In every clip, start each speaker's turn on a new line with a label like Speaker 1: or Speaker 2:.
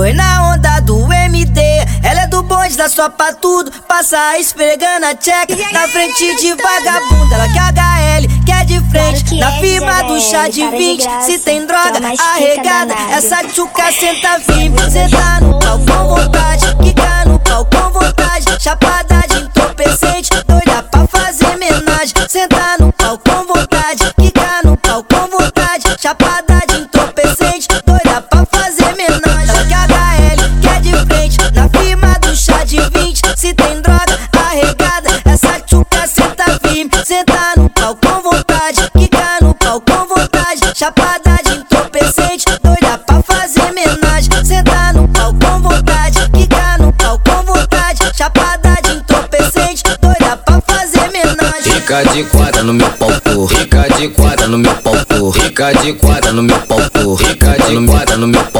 Speaker 1: Foi na onda do MD, ela é do bonde, dá só pra tudo. Passa esfregando a check na frente de vagabunda. Ela quer HL, quer de frente, na firma do chá de 20. Se tem droga arregada, essa tchuca senta firme. Senta no pau com vontade, quica no pau com vontade. Chapada vontade, quica no pau com vontade. Chapada de entorpecente, doida pra fazer homenagem. Senta no pau com vontade, quica no pau com vontade. Chapada de entorpecente, doida pra fazer homenagem.
Speaker 2: Fica de quadra no meu pau. Fica de quadra no meu pau. Fica de quadra no meu pau. Fica de quadra no meu pau,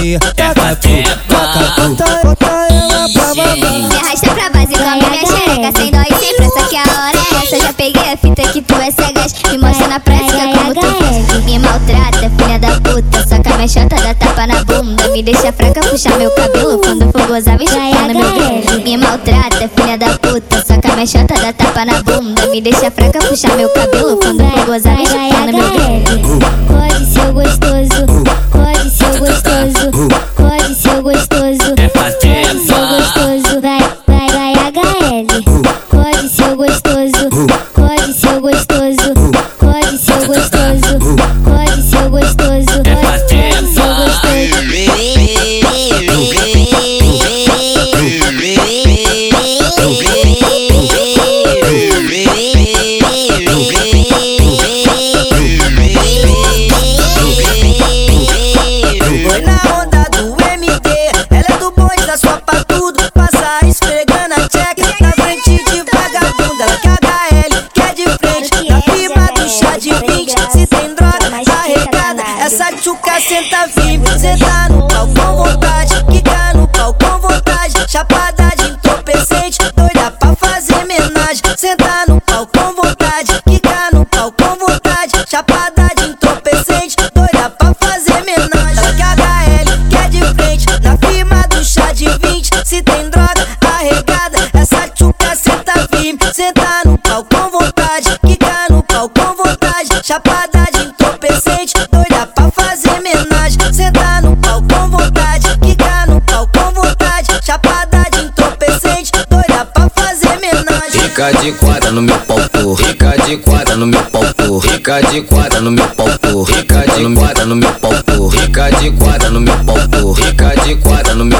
Speaker 3: pum, taca pum, bota ela pra
Speaker 4: arrasta pra base, come minha xereca Sem dó e sem pressa que a hora é essa. Já peguei a fita que tu é cegas Me mostra na prática como tu faz Me maltrata, filha da puta Soca minha chota, dá tapa na bunda. Me deixa fraca, puxa meu cabelo. Quando for gozar, vem chupando meu dedo. Me maltrata, filha da puta Soca minha chota, dá tapa na bunda. Me deixa fraca, puxa meu cabelo. Quando for gozar, vem chupando meu dedo
Speaker 1: essa tchuca senta firme. Senta no pau com vontade, quica no pau com vontade. Chapada de entorpecente, doida pra fazer homenagem. Senta no pau com vontade, quica no pau com vontade. Chapada de entorpecente, doida pra fazer homenagem. Ela quer HL, quer de frente, na firma do chá de 20. Se tem droga arregada, essa tchuca senta firme. Senta no pau com vontade, quica no pau com vontade. Chapada
Speaker 2: Fica de quadra no meu pô. Fica de quadra no meu pô. Fica de quadra no meu pô. Fica de quadra no meu pô. Fica de quadra no meu pô. Fica de quadra no meu.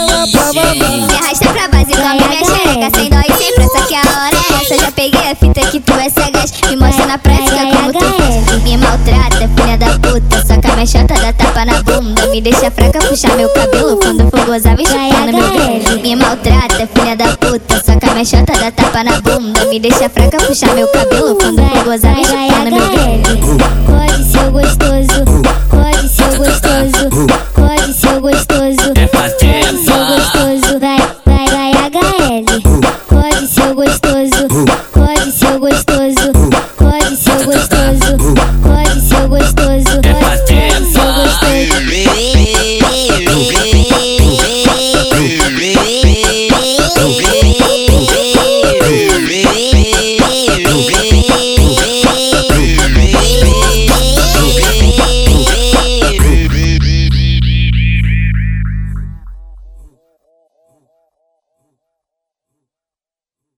Speaker 3: Ela pra mamar.
Speaker 4: Me arrasta pra base, come minha xereca Sem dó e sem pressa que a hora é essa. Já peguei a fita que tu é cegas. Me mostra na prática como tu faz. Me maltrata, filha da puta. Soca minha chota, dá tapa na bunda. Me deixa fraca, puxa meu cabelo. Quando for gozar, vem chupando meu dedo. Me maltrata, filha da puta. Soca minha chota, dá tapa na bunda. Me deixa fraca, puxa meu cabelo. Quando for gozar, vem chupando meu dedo. Pode ser gostoso. Pode who